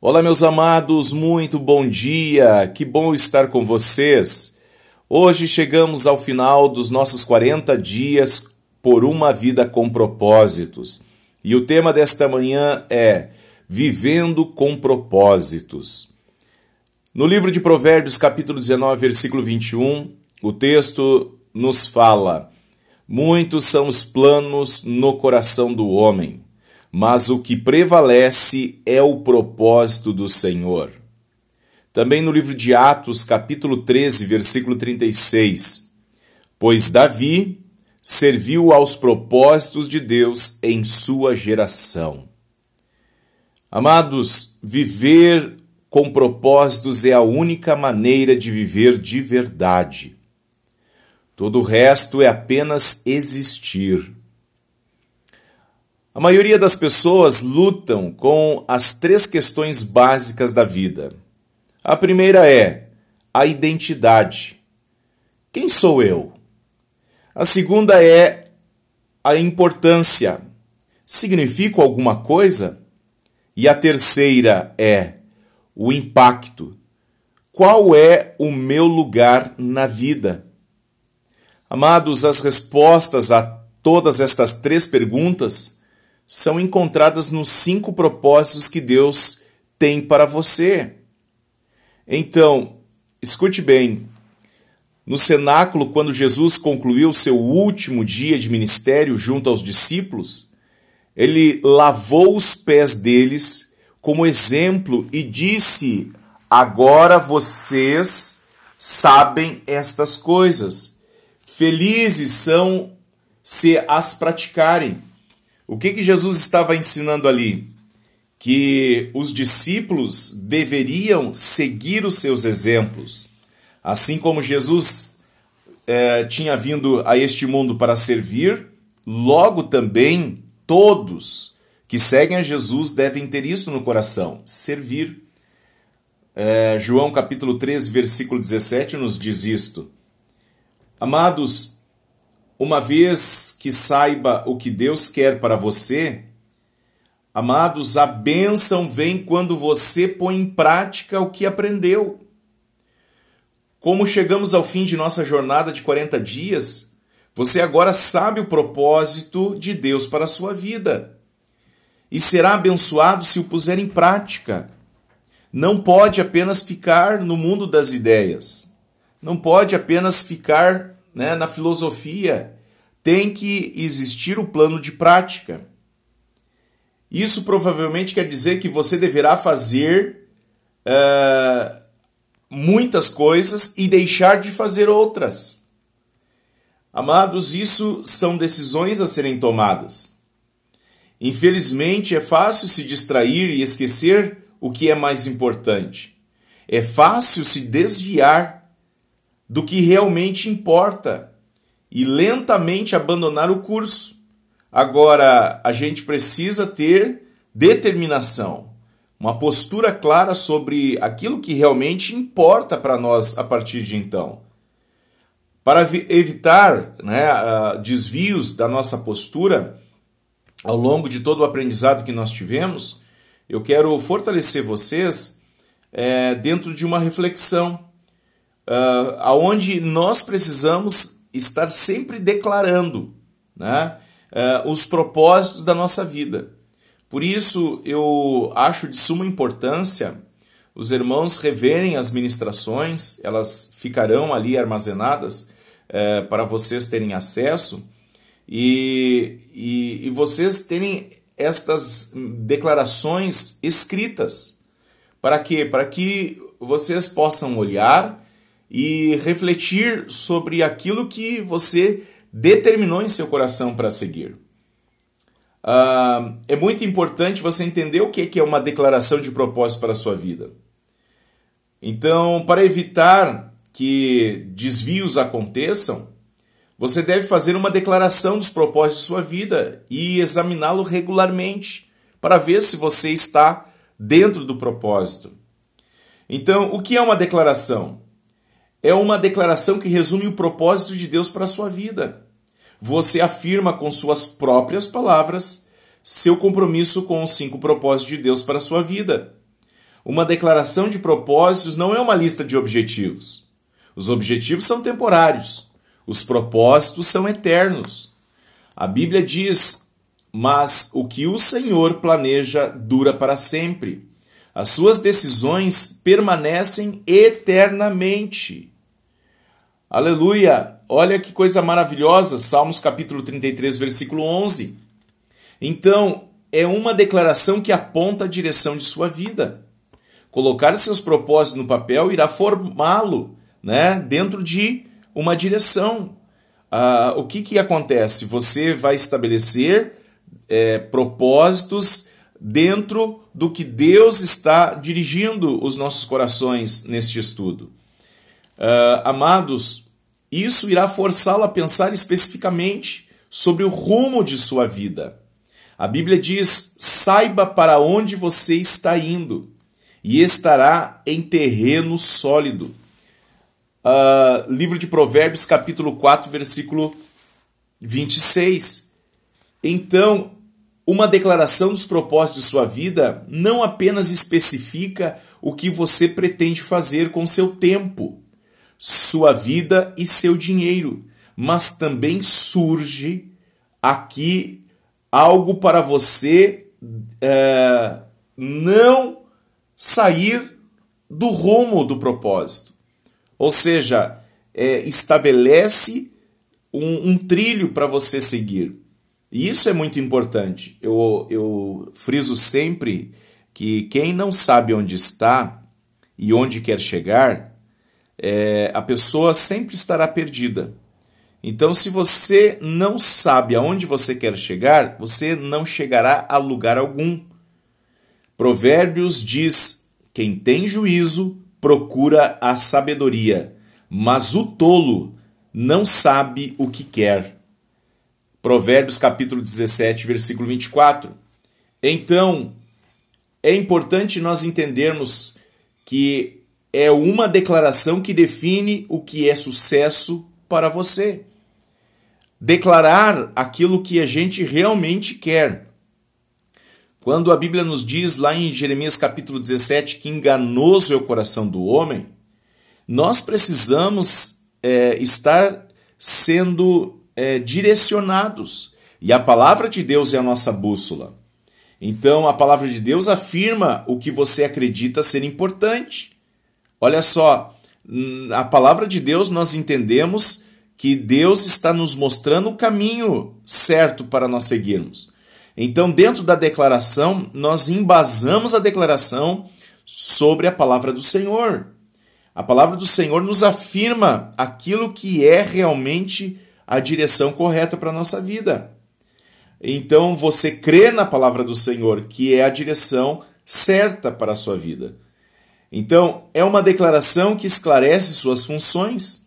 Olá, meus amados, muito bom dia, que bom estar com vocês. Hoje chegamos ao final dos nossos 40 dias por uma vida com propósitos. E o tema desta manhã é Vivendo com propósitos. No livro de Provérbios, capítulo 19, versículo 21, o texto nos fala: Muitos são os planos no coração do homem mas o que prevalece é o propósito do Senhor. Também no livro de Atos, capítulo 13, versículo 36. Pois Davi serviu aos propósitos de Deus em sua geração. Amados, viver com propósitos é a única maneira de viver de verdade. Todo o resto é apenas existir. A maioria das pessoas lutam com as três questões básicas da vida. A primeira é a identidade. Quem sou eu? A segunda é a importância. Significo alguma coisa? E a terceira é o impacto. Qual é o meu lugar na vida? Amados, as respostas a todas estas três perguntas são encontradas nos cinco propósitos que Deus tem para você. Então, escute bem. No cenáculo, quando Jesus concluiu seu último dia de ministério junto aos discípulos, ele lavou os pés deles como exemplo e disse: Agora vocês sabem estas coisas. Felizes são se as praticarem. O que, que Jesus estava ensinando ali? Que os discípulos deveriam seguir os seus exemplos. Assim como Jesus é, tinha vindo a este mundo para servir, logo também todos que seguem a Jesus devem ter isso no coração: servir. É, João capítulo 13, versículo 17 nos diz isto. Amados, uma vez que saiba o que Deus quer para você, amados, a bênção vem quando você põe em prática o que aprendeu. Como chegamos ao fim de nossa jornada de 40 dias, você agora sabe o propósito de Deus para a sua vida e será abençoado se o puser em prática. Não pode apenas ficar no mundo das ideias, não pode apenas ficar né, na filosofia, tem que existir o plano de prática. Isso provavelmente quer dizer que você deverá fazer uh, muitas coisas e deixar de fazer outras. Amados, isso são decisões a serem tomadas. Infelizmente, é fácil se distrair e esquecer o que é mais importante. É fácil se desviar do que realmente importa e lentamente abandonar o curso. Agora, a gente precisa ter determinação, uma postura clara sobre aquilo que realmente importa para nós a partir de então. Para evitar né, desvios da nossa postura ao longo de todo o aprendizado que nós tivemos, eu quero fortalecer vocês é, dentro de uma reflexão uh, aonde nós precisamos estar sempre declarando né, uh, os propósitos da nossa vida. Por isso, eu acho de suma importância os irmãos reverem as ministrações, elas ficarão ali armazenadas uh, para vocês terem acesso e, e, e vocês terem estas declarações escritas. Para quê? Para que vocês possam olhar e refletir sobre aquilo que você determinou em seu coração para seguir. Uh, é muito importante você entender o que é uma declaração de propósito para a sua vida. Então, para evitar que desvios aconteçam, você deve fazer uma declaração dos propósitos de sua vida e examiná-lo regularmente para ver se você está dentro do propósito. Então, o que é uma declaração? É uma declaração que resume o propósito de Deus para a sua vida. Você afirma com suas próprias palavras seu compromisso com os cinco propósitos de Deus para a sua vida. Uma declaração de propósitos não é uma lista de objetivos. Os objetivos são temporários, os propósitos são eternos. A Bíblia diz: Mas o que o Senhor planeja dura para sempre. As suas decisões permanecem eternamente. Aleluia! Olha que coisa maravilhosa, Salmos capítulo 33, versículo 11. Então, é uma declaração que aponta a direção de sua vida. Colocar seus propósitos no papel irá formá-lo né, dentro de uma direção. Ah, o que, que acontece? Você vai estabelecer é, propósitos dentro do que Deus está dirigindo os nossos corações neste estudo. Uh, amados, isso irá forçá-lo a pensar especificamente sobre o rumo de sua vida. A Bíblia diz: saiba para onde você está indo e estará em terreno sólido. Uh, livro de Provérbios, capítulo 4, versículo 26. Então, uma declaração dos propósitos de sua vida não apenas especifica o que você pretende fazer com seu tempo, sua vida e seu dinheiro, mas também surge aqui algo para você é, não sair do rumo do propósito. Ou seja, é, estabelece um, um trilho para você seguir. E isso é muito importante. Eu, eu friso sempre que quem não sabe onde está e onde quer chegar, é, a pessoa sempre estará perdida. Então, se você não sabe aonde você quer chegar, você não chegará a lugar algum. Provérbios diz: quem tem juízo procura a sabedoria, mas o tolo não sabe o que quer. Provérbios capítulo 17, versículo 24. Então, é importante nós entendermos que é uma declaração que define o que é sucesso para você declarar aquilo que a gente realmente quer. Quando a Bíblia nos diz lá em Jeremias capítulo 17 que enganoso é o coração do homem, nós precisamos é, estar sendo é, direcionados. E a palavra de Deus é a nossa bússola. Então a palavra de Deus afirma o que você acredita ser importante. Olha só, a palavra de Deus nós entendemos que Deus está nos mostrando o caminho certo para nós seguirmos. Então, dentro da declaração, nós embasamos a declaração sobre a palavra do Senhor. A palavra do Senhor nos afirma aquilo que é realmente a direção correta para a nossa vida. Então, você crê na palavra do Senhor, que é a direção certa para a sua vida. Então, é uma declaração que esclarece suas funções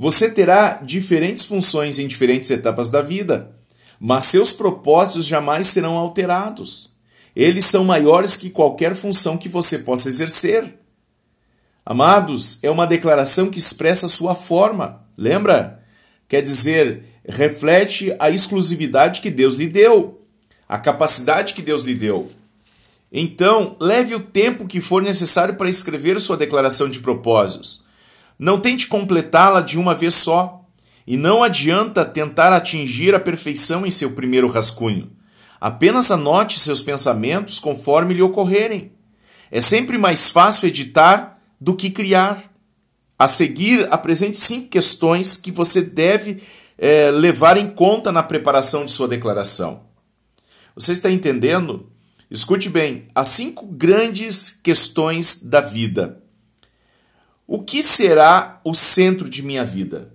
você terá diferentes funções em diferentes etapas da vida, mas seus propósitos jamais serão alterados. Eles são maiores que qualquer função que você possa exercer. Amados, é uma declaração que expressa sua forma. Lembra? Quer dizer, reflete a exclusividade que Deus lhe deu, a capacidade que Deus lhe deu. Então, leve o tempo que for necessário para escrever sua declaração de propósitos. Não tente completá-la de uma vez só, e não adianta tentar atingir a perfeição em seu primeiro rascunho. Apenas anote seus pensamentos conforme lhe ocorrerem. É sempre mais fácil editar do que criar. A seguir, apresente cinco questões que você deve é, levar em conta na preparação de sua declaração. Você está entendendo? Escute bem: as cinco grandes questões da vida. O que será o centro de minha vida?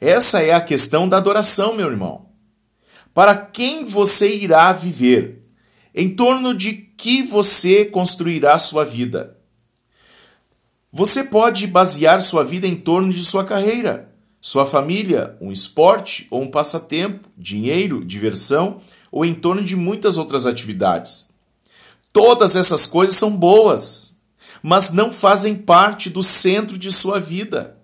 Essa é a questão da adoração, meu irmão. Para quem você irá viver? Em torno de que você construirá sua vida? Você pode basear sua vida em torno de sua carreira, sua família, um esporte ou um passatempo, dinheiro, diversão ou em torno de muitas outras atividades. Todas essas coisas são boas, mas não fazem parte do centro de sua vida.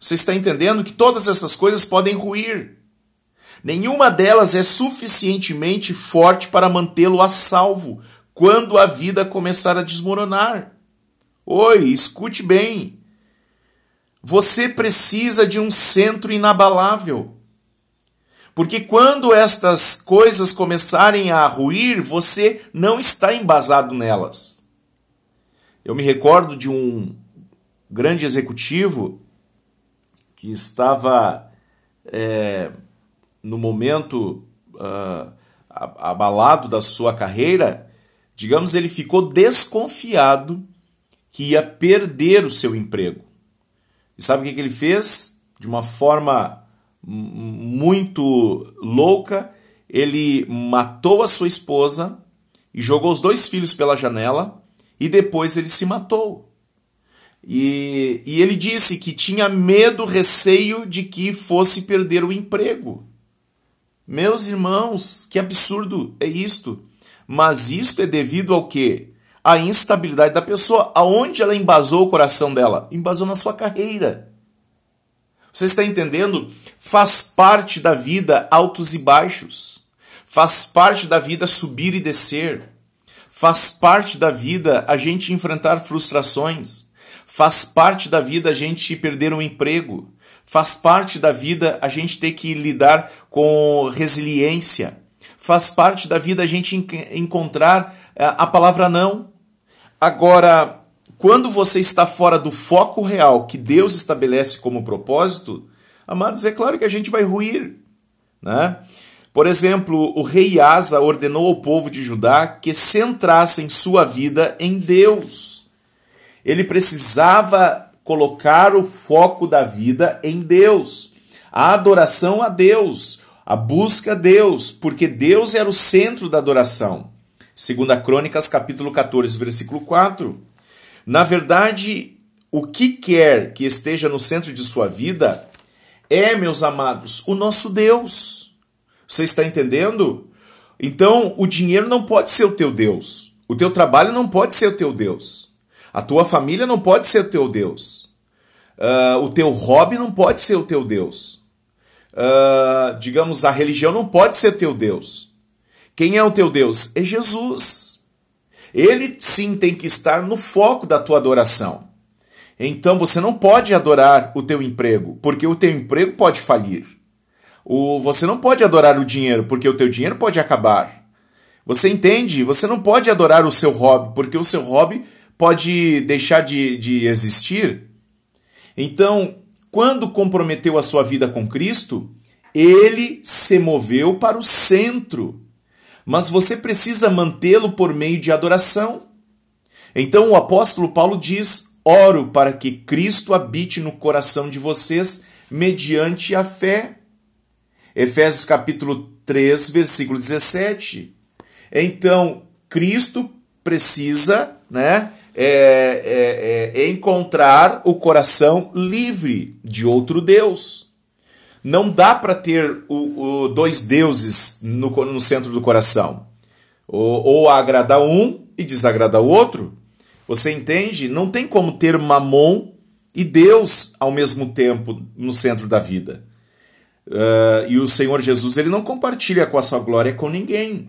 Você está entendendo que todas essas coisas podem ruir. Nenhuma delas é suficientemente forte para mantê-lo a salvo quando a vida começar a desmoronar. Oi, escute bem. Você precisa de um centro inabalável. Porque quando estas coisas começarem a ruir, você não está embasado nelas. Eu me recordo de um grande executivo que estava é, no momento uh, abalado da sua carreira, digamos, ele ficou desconfiado que ia perder o seu emprego. E sabe o que ele fez? De uma forma muito louca, ele matou a sua esposa e jogou os dois filhos pela janela e depois ele se matou. E, e ele disse que tinha medo, receio de que fosse perder o emprego. Meus irmãos, que absurdo é isto. Mas isto é devido ao quê? A instabilidade da pessoa. Aonde ela embasou o coração dela? Embasou na sua carreira. Você está entendendo? Faz parte da vida altos e baixos. Faz parte da vida subir e descer. Faz parte da vida a gente enfrentar frustrações. Faz parte da vida a gente perder um emprego. Faz parte da vida a gente ter que lidar com resiliência. Faz parte da vida a gente encontrar é, a palavra não. Agora, quando você está fora do foco real que Deus estabelece como propósito, amados, é claro que a gente vai ruir. Né? Por exemplo, o rei Asa ordenou ao povo de Judá que centrassem sua vida em Deus. Ele precisava colocar o foco da vida em Deus, a adoração a Deus, a busca a Deus, porque Deus era o centro da adoração. Segunda Crônicas, capítulo 14, versículo 4. Na verdade, o que quer que esteja no centro de sua vida é, meus amados, o nosso Deus. Você está entendendo? Então, o dinheiro não pode ser o teu Deus. O teu trabalho não pode ser o teu Deus. A tua família não pode ser o teu Deus. Uh, o teu hobby não pode ser o teu Deus. Uh, digamos, a religião não pode ser teu Deus. Quem é o teu Deus? É Jesus. Ele sim tem que estar no foco da tua adoração. Então você não pode adorar o teu emprego, porque o teu emprego pode falir. O, você não pode adorar o dinheiro, porque o teu dinheiro pode acabar. Você entende? Você não pode adorar o seu hobby, porque o seu hobby pode deixar de, de existir. Então, quando comprometeu a sua vida com Cristo, ele se moveu para o centro. Mas você precisa mantê-lo por meio de adoração. Então o apóstolo Paulo diz: Oro para que Cristo habite no coração de vocês mediante a fé. Efésios capítulo 3, versículo 17. Então, Cristo precisa, né, é, é, é encontrar o coração livre de outro Deus. Não dá para ter o, o, dois deuses no, no centro do coração. Ou, ou agradar um e desagradar o outro. Você entende? Não tem como ter mamon e Deus ao mesmo tempo no centro da vida. Uh, e o Senhor Jesus ele não compartilha com a sua glória com ninguém.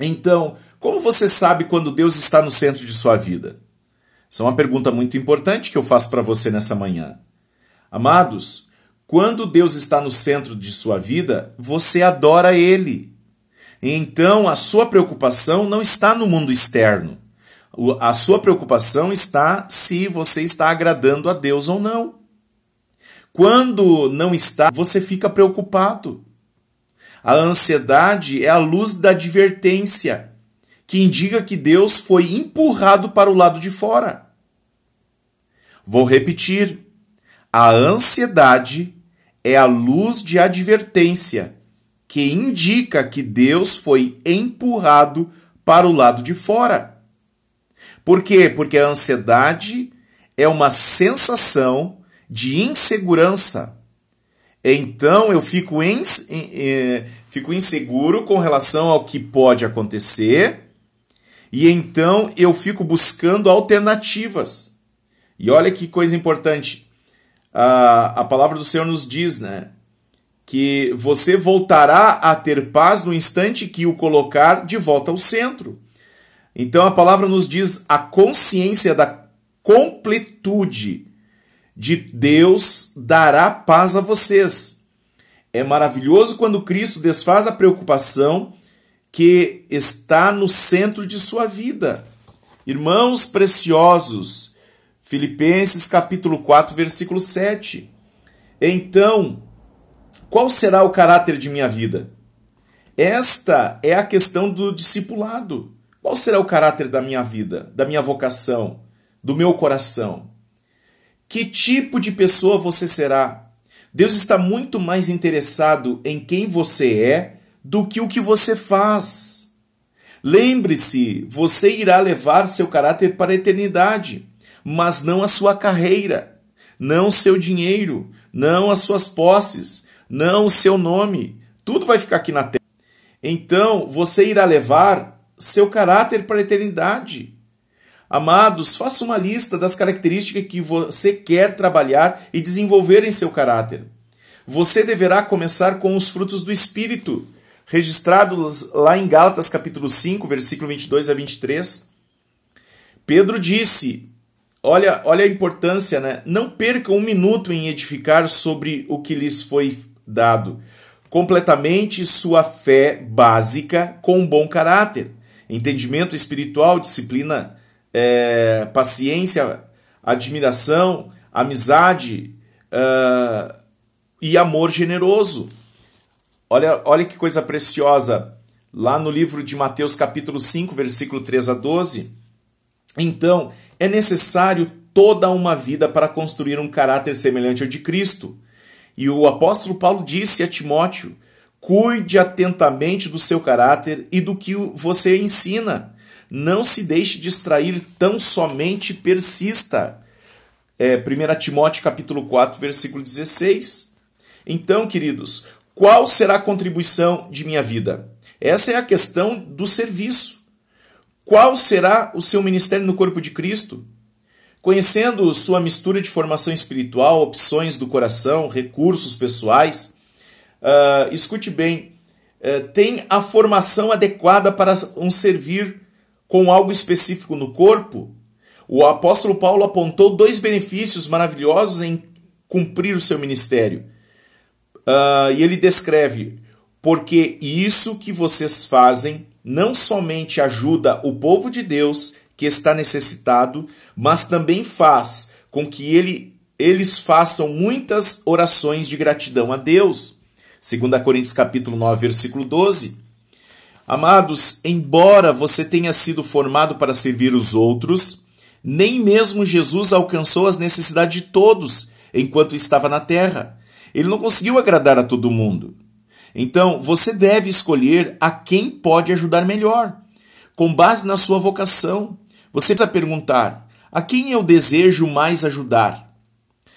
Então, como você sabe quando Deus está no centro de sua vida? Essa é uma pergunta muito importante que eu faço para você nessa manhã. Amados, quando Deus está no centro de sua vida, você adora Ele. Então a sua preocupação não está no mundo externo. A sua preocupação está se você está agradando a Deus ou não. Quando não está, você fica preocupado. A ansiedade é a luz da advertência que indica que Deus foi empurrado para o lado de fora. Vou repetir: a ansiedade é a luz de advertência que indica que Deus foi empurrado para o lado de fora. Por quê? Porque a ansiedade é uma sensação de insegurança. Então eu fico, eh, fico inseguro com relação ao que pode acontecer e então eu fico buscando alternativas. E olha que coisa importante. A, a palavra do Senhor nos diz, né? Que você voltará a ter paz no instante que o colocar de volta ao centro. Então a palavra nos diz a consciência da completude de Deus dará paz a vocês. É maravilhoso quando Cristo desfaz a preocupação que está no centro de sua vida. Irmãos preciosos, Filipenses capítulo 4, versículo 7. Então, qual será o caráter de minha vida? Esta é a questão do discipulado. Qual será o caráter da minha vida, da minha vocação, do meu coração? Que tipo de pessoa você será? Deus está muito mais interessado em quem você é do que o que você faz. Lembre-se, você irá levar seu caráter para a eternidade, mas não a sua carreira, não o seu dinheiro, não as suas posses, não o seu nome. Tudo vai ficar aqui na terra. Então, você irá levar seu caráter para a eternidade. Amados, faça uma lista das características que você quer trabalhar e desenvolver em seu caráter. Você deverá começar com os frutos do Espírito, registrados lá em Gálatas capítulo 5, versículo 22 a 23. Pedro disse: Olha, olha a importância, né? Não percam um minuto em edificar sobre o que lhes foi dado. Completamente sua fé básica com bom caráter, entendimento espiritual, disciplina, é, paciência, admiração, amizade uh, e amor generoso. Olha, olha que coisa preciosa. Lá no livro de Mateus, capítulo 5, versículo 3 a 12. Então, é necessário toda uma vida para construir um caráter semelhante ao de Cristo. E o apóstolo Paulo disse a Timóteo: cuide atentamente do seu caráter e do que você ensina. Não se deixe distrair tão somente persista. É, 1 Timóteo capítulo 4, versículo 16. Então, queridos, qual será a contribuição de minha vida? Essa é a questão do serviço. Qual será o seu ministério no corpo de Cristo? Conhecendo sua mistura de formação espiritual, opções do coração, recursos pessoais, uh, escute bem, uh, tem a formação adequada para um servir com algo específico no corpo? O apóstolo Paulo apontou dois benefícios maravilhosos em cumprir o seu ministério. Uh, e ele descreve: porque isso que vocês fazem não somente ajuda o povo de Deus que está necessitado, mas também faz com que ele, eles façam muitas orações de gratidão a Deus. 2 Coríntios capítulo 9, versículo 12. Amados, embora você tenha sido formado para servir os outros, nem mesmo Jesus alcançou as necessidades de todos enquanto estava na terra. Ele não conseguiu agradar a todo mundo. Então, você deve escolher a quem pode ajudar melhor, com base na sua vocação. Você precisa perguntar: a quem eu desejo mais ajudar?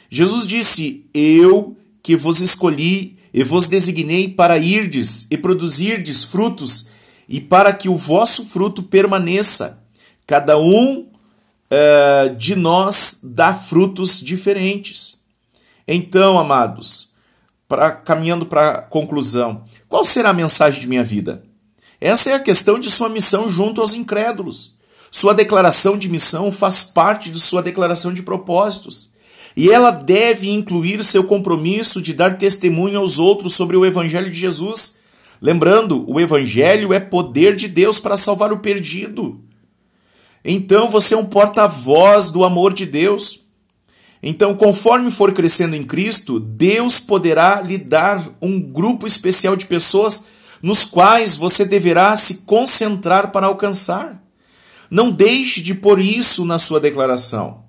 Jesus disse: Eu que vos escolhi e vos designei para irdes e produzirdes frutos, e para que o vosso fruto permaneça. Cada um uh, de nós dá frutos diferentes. Então, amados, pra, caminhando para a conclusão, qual será a mensagem de minha vida? Essa é a questão de sua missão junto aos incrédulos. Sua declaração de missão faz parte de sua declaração de propósitos. E ela deve incluir seu compromisso de dar testemunho aos outros sobre o Evangelho de Jesus. Lembrando, o Evangelho é poder de Deus para salvar o perdido. Então você é um porta-voz do amor de Deus. Então, conforme for crescendo em Cristo, Deus poderá lhe dar um grupo especial de pessoas nos quais você deverá se concentrar para alcançar. Não deixe de pôr isso na sua declaração.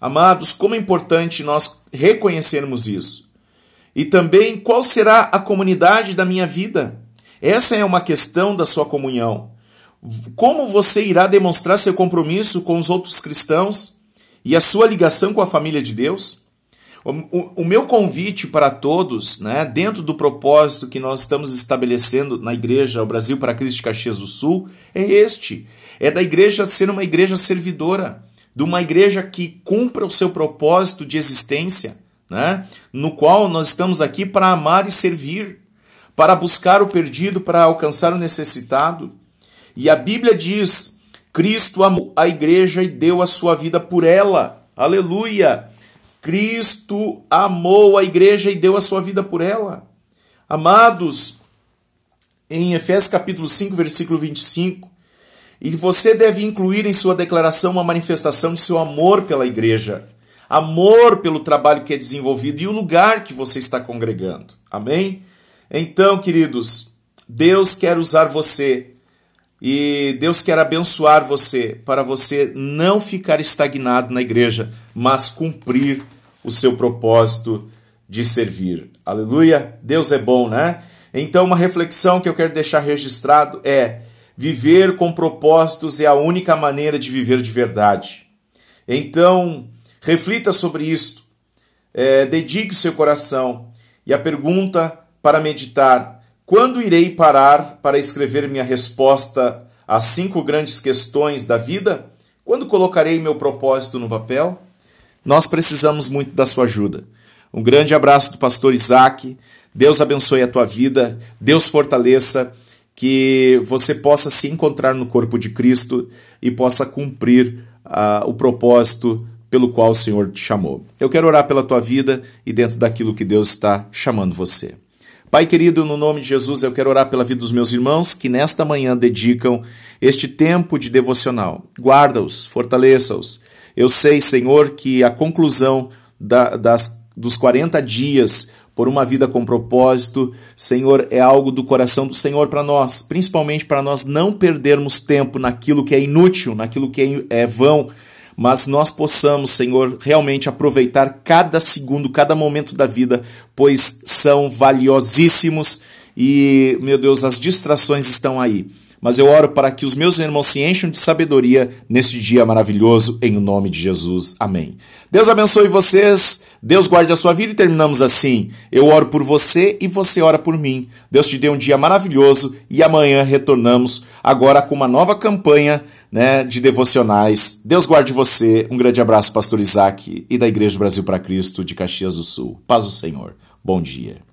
Amados, como é importante nós reconhecermos isso. E também qual será a comunidade da minha vida? Essa é uma questão da sua comunhão. Como você irá demonstrar seu compromisso com os outros cristãos? E a sua ligação com a família de Deus? O, o, o, meu convite para todos, né, dentro do propósito que nós estamos estabelecendo na igreja O Brasil para Cristo de Caxias do Sul, é este: é da igreja ser uma igreja servidora, de uma igreja que cumpra o seu propósito de existência, né, no qual nós estamos aqui para amar e servir, para buscar o perdido, para alcançar o necessitado. E a Bíblia diz Cristo amou a igreja e deu a sua vida por ela. Aleluia! Cristo amou a igreja e deu a sua vida por ela. Amados, em Efésios capítulo 5, versículo 25, e você deve incluir em sua declaração uma manifestação de seu amor pela igreja, amor pelo trabalho que é desenvolvido e o lugar que você está congregando. Amém? Então, queridos, Deus quer usar você e Deus quer abençoar você para você não ficar estagnado na igreja, mas cumprir o seu propósito de servir. Aleluia! Deus é bom, né? Então, uma reflexão que eu quero deixar registrado é: viver com propósitos é a única maneira de viver de verdade. Então, reflita sobre isto, é, dedique o seu coração. E a pergunta para meditar: quando irei parar para escrever minha resposta às cinco grandes questões da vida? Quando colocarei meu propósito no papel? Nós precisamos muito da sua ajuda. Um grande abraço do pastor Isaac. Deus abençoe a tua vida, Deus fortaleça, que você possa se encontrar no corpo de Cristo e possa cumprir uh, o propósito pelo qual o Senhor te chamou. Eu quero orar pela tua vida e dentro daquilo que Deus está chamando você. Pai querido, no nome de Jesus, eu quero orar pela vida dos meus irmãos que nesta manhã dedicam este tempo de devocional. Guarda-os, fortaleça-os. Eu sei, Senhor, que a conclusão da, das, dos 40 dias por uma vida com propósito, Senhor, é algo do coração do Senhor para nós, principalmente para nós não perdermos tempo naquilo que é inútil, naquilo que é, é vão, mas nós possamos, Senhor, realmente aproveitar cada segundo, cada momento da vida, pois são valiosíssimos e, meu Deus, as distrações estão aí mas eu oro para que os meus irmãos se encham de sabedoria neste dia maravilhoso, em nome de Jesus. Amém. Deus abençoe vocês, Deus guarde a sua vida e terminamos assim. Eu oro por você e você ora por mim. Deus te dê um dia maravilhoso e amanhã retornamos agora com uma nova campanha né, de devocionais. Deus guarde você. Um grande abraço, Pastor Isaac e da Igreja do Brasil para Cristo de Caxias do Sul. Paz do Senhor. Bom dia.